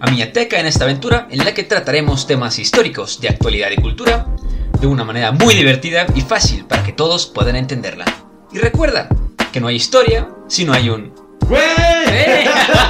a Miateca en esta aventura en la que trataremos temas históricos de actualidad y cultura de una manera muy divertida y fácil para que todos puedan entenderla. Y recuerda que no hay historia si no hay un...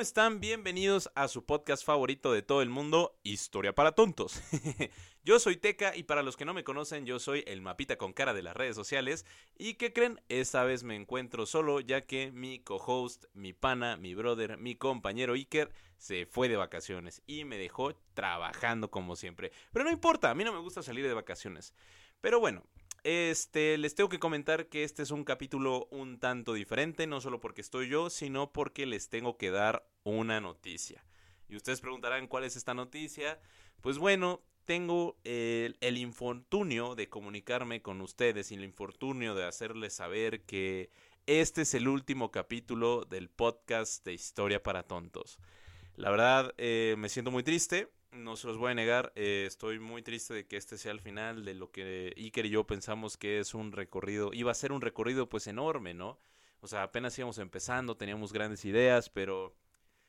¿cómo están? Bienvenidos a su podcast favorito de todo el mundo, Historia para Tontos. yo soy Teca y para los que no me conocen, yo soy el mapita con cara de las redes sociales. ¿Y qué creen? Esta vez me encuentro solo ya que mi co-host, mi pana, mi brother, mi compañero Iker se fue de vacaciones y me dejó trabajando como siempre. Pero no importa, a mí no me gusta salir de vacaciones. Pero bueno, este, les tengo que comentar que este es un capítulo un tanto diferente, no solo porque estoy yo, sino porque les tengo que dar una noticia. Y ustedes preguntarán cuál es esta noticia. Pues bueno, tengo el, infortunio de comunicarme con ustedes y el infortunio de hacerles saber que este es el último capítulo del podcast de Historia para Tontos. La verdad, eh, me siento muy triste no se los voy a negar, eh, estoy muy triste de que este sea el final de lo que Iker y yo pensamos que es un recorrido, iba a ser un recorrido pues enorme, ¿no? O sea, apenas íbamos empezando, teníamos grandes ideas, pero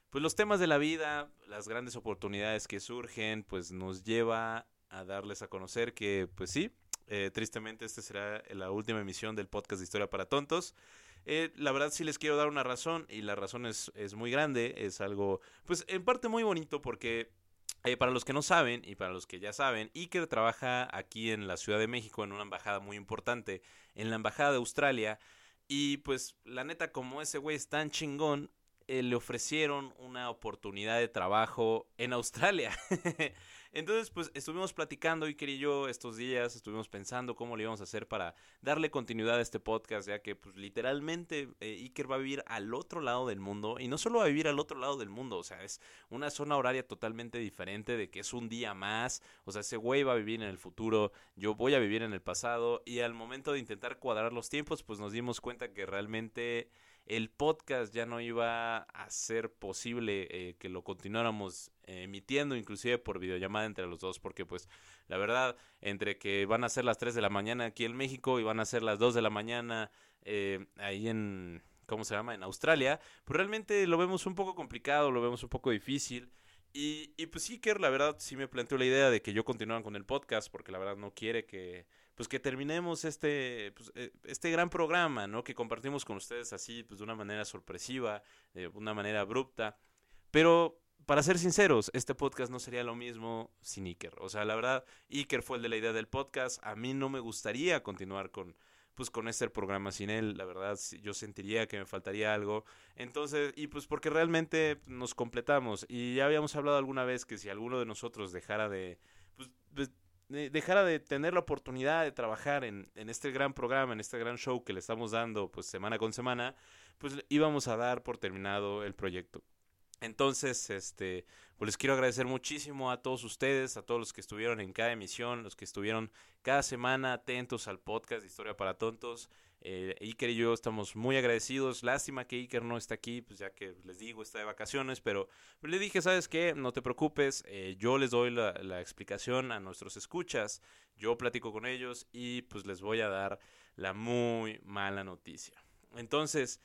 pues los temas de la vida, las grandes oportunidades que surgen, pues nos lleva a darles a conocer que pues sí, eh, tristemente esta será la última emisión del podcast de Historia para Tontos. Eh, la verdad sí les quiero dar una razón y la razón es, es muy grande, es algo pues en parte muy bonito porque eh, para los que no saben y para los que ya saben, Iker trabaja aquí en la Ciudad de México en una embajada muy importante, en la embajada de Australia. Y pues la neta, como ese güey es tan chingón, eh, le ofrecieron una oportunidad de trabajo en Australia. Entonces, pues estuvimos platicando, Iker y yo, estos días, estuvimos pensando cómo le íbamos a hacer para darle continuidad a este podcast, ya que, pues literalmente, eh, Iker va a vivir al otro lado del mundo, y no solo va a vivir al otro lado del mundo, o sea, es una zona horaria totalmente diferente, de que es un día más, o sea, ese güey va a vivir en el futuro, yo voy a vivir en el pasado, y al momento de intentar cuadrar los tiempos, pues nos dimos cuenta que realmente el podcast ya no iba a ser posible eh, que lo continuáramos eh, emitiendo inclusive por videollamada entre los dos porque pues la verdad entre que van a ser las 3 de la mañana aquí en México y van a ser las 2 de la mañana eh, ahí en ¿cómo se llama? en Australia pues realmente lo vemos un poco complicado lo vemos un poco difícil y, y pues sí la verdad sí me planteó la idea de que yo continuara con el podcast porque la verdad no quiere que pues que terminemos este, pues, eh, este gran programa, ¿no? Que compartimos con ustedes así, pues de una manera sorpresiva, de una manera abrupta. Pero, para ser sinceros, este podcast no sería lo mismo sin Iker. O sea, la verdad, Iker fue el de la idea del podcast. A mí no me gustaría continuar con, pues con este programa sin él, la verdad yo sentiría que me faltaría algo. Entonces, y pues porque realmente nos completamos y ya habíamos hablado alguna vez que si alguno de nosotros dejara de pues, pues dejara de tener la oportunidad de trabajar en, en, este gran programa, en este gran show que le estamos dando pues semana con semana, pues íbamos a dar por terminado el proyecto. Entonces, este, pues les quiero agradecer muchísimo a todos ustedes, a todos los que estuvieron en cada emisión, los que estuvieron cada semana atentos al podcast de Historia para Tontos. Eh, Iker y yo estamos muy agradecidos. Lástima que Iker no está aquí, pues ya que les digo, está de vacaciones, pero le dije, ¿sabes qué? No te preocupes, eh, yo les doy la, la, explicación a nuestros escuchas, yo platico con ellos y pues les voy a dar la muy mala noticia. Entonces,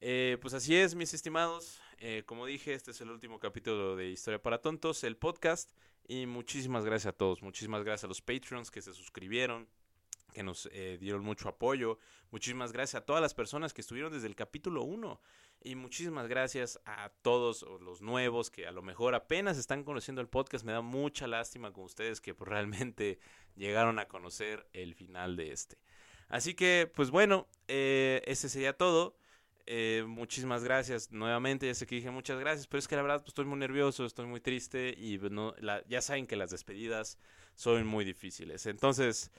eh, pues así es, mis estimados. Eh, como dije, este es el último capítulo de Historia para Tontos, el podcast. Y muchísimas gracias a todos, muchísimas gracias a los Patreons que se suscribieron, que nos eh, dieron mucho apoyo. Muchísimas gracias a todas las personas que estuvieron desde el capítulo 1. Y muchísimas gracias a todos los nuevos que a lo mejor apenas están conociendo el podcast. Me da mucha lástima con ustedes que realmente llegaron a conocer el final de este. Así que, pues bueno, eh, ese sería todo. Eh, muchísimas gracias nuevamente. Ya sé que dije muchas gracias, pero es que la verdad pues, estoy muy nervioso, estoy muy triste y pues, no, ya saben que las despedidas son muy difíciles. Entonces,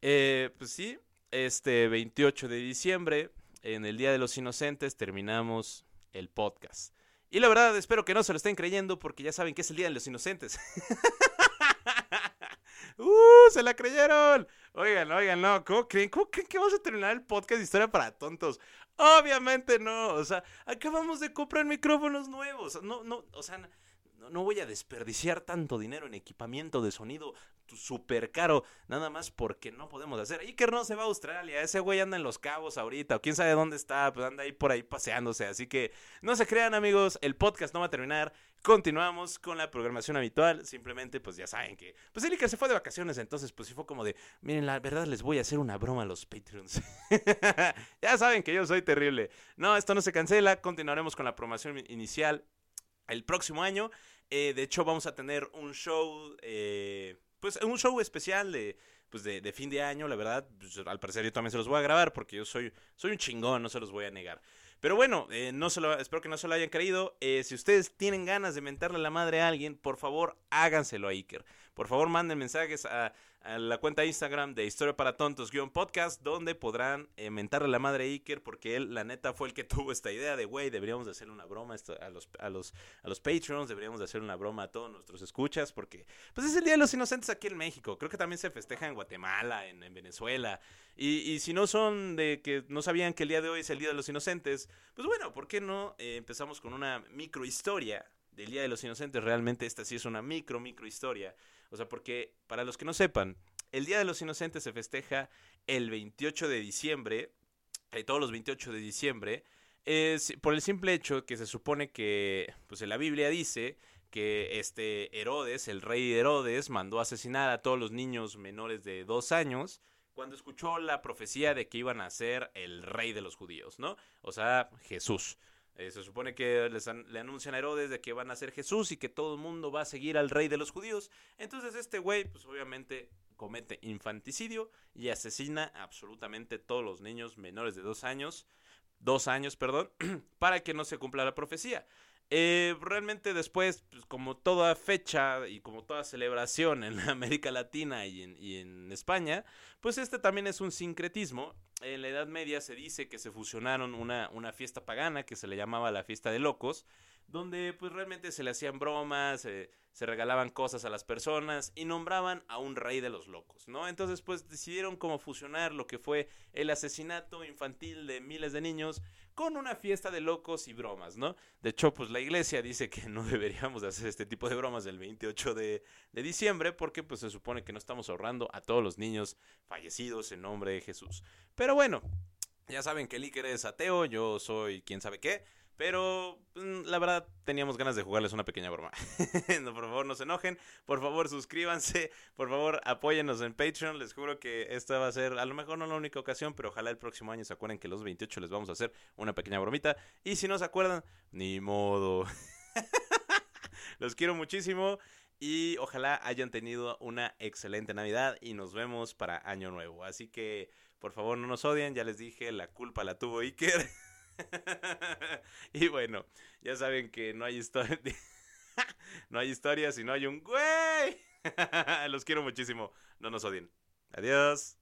eh, pues sí, este 28 de diciembre, en el Día de los Inocentes, terminamos el podcast. Y la verdad, espero que no se lo estén creyendo porque ya saben que es el Día de los Inocentes. ¡Uh! ¡Se la creyeron! Oigan, oigan, no, ¿cómo creen? ¿Cómo creen que vamos a terminar el podcast de Historia para Tontos? Obviamente no, o sea, acabamos de comprar micrófonos nuevos. No, no, o sea, no, voy a desperdiciar tanto dinero en equipamiento de sonido súper caro, nada más porque no podemos hacer. Iker no se va a Australia, ese güey anda en Los Cabos ahorita, o quién sabe dónde está, pues anda ahí por ahí paseándose. Así que no se crean, amigos, el podcast no va a terminar. Continuamos con la programación habitual. Simplemente, pues ya saben que. Pues el Iker se fue de vacaciones, entonces, pues sí fue como de. Miren, la verdad les voy a hacer una broma a los Patreons. ya saben que yo soy terrible. No, esto no se cancela. Continuaremos con la programación inicial el próximo año. Eh, de hecho, vamos a tener un show, eh, pues un show especial de, pues de, fin de año, la verdad. Pues, al parecer yo también se los voy a grabar porque yo soy, soy un chingón, no se los voy a negar. Pero bueno, eh, no se lo, espero que no se lo hayan creído. si ustedes tienen ganas de mentarle la madre a alguien, por favor háganselo a Iker. Por favor manden mensajes a a la cuenta Instagram de Historia para Tontos-podcast, donde podrán eh, mentarle la madre a Iker, porque él, la neta, fue el que tuvo esta idea de, güey, deberíamos de hacerle una broma a los, a los, a los Patreons, deberíamos de hacer una broma a todos nuestros escuchas, porque pues es el Día de los Inocentes aquí en México. Creo que también se festeja en Guatemala, en, Venezuela. Y, y, si no son de que no sabían que el día de hoy es el Día de los Inocentes, pues bueno, ¿por qué no eh, empezamos con una microhistoria del Día de los Inocentes? Realmente esta sí es una micro, micro historia o sea, porque para los que no sepan, el Día de los Inocentes se festeja el 28 de diciembre, eh, todos los 28 de diciembre, es por el simple hecho que se supone que, pues en la Biblia dice que este Herodes, el rey Herodes, mandó asesinar a todos los niños menores de dos años cuando escuchó la profecía de que iban a ser el rey de los judíos, ¿no? O sea, Jesús. Eh, se supone que les le anuncian a Herodes de que van a ser Jesús y que todo el mundo va a seguir al rey de los judíos. Entonces este güey, pues obviamente comete infanticidio y asesina absolutamente todos los niños menores de dos años, dos años, perdón, para que no se cumpla la profecía. Eh, realmente después, pues, como toda fecha y como toda celebración en América Latina y en, y en, España, pues este también es un sincretismo. En la Edad Media se dice que se fusionaron una, una fiesta pagana que se le llamaba la fiesta de locos, donde pues realmente se le hacían bromas, eh, se regalaban cosas a las personas y nombraban a un rey de los locos, ¿no? Entonces pues decidieron como fusionar lo que fue el asesinato infantil de miles de niños con una fiesta de locos y bromas, ¿no? De hecho pues la iglesia dice que no deberíamos hacer este tipo de bromas el 28 de, diciembre porque pues se supone que no estamos ahorrando a todos los niños fallecidos en nombre de Jesús. Pero bueno, ya saben que el es ateo, yo soy quién sabe qué. Pero mm, la verdad teníamos ganas de jugarles una pequeña broma. no, por favor no se enojen, por favor suscríbanse, por favor apóyennos en Patreon. Les juro que esta va a ser a lo mejor no la única ocasión, pero ojalá el próximo año se acuerden que los 28 les vamos a hacer una pequeña bromita. Y si no se acuerdan, ni modo. los quiero muchísimo y ojalá hayan tenido una excelente Navidad y nos vemos para Año Nuevo. Así que por favor no nos odien, ya les dije, la culpa la tuvo Iker. y bueno, ya saben que no hay historia. no hay historia si no hay un güey. Los quiero muchísimo. No nos odien. Adiós.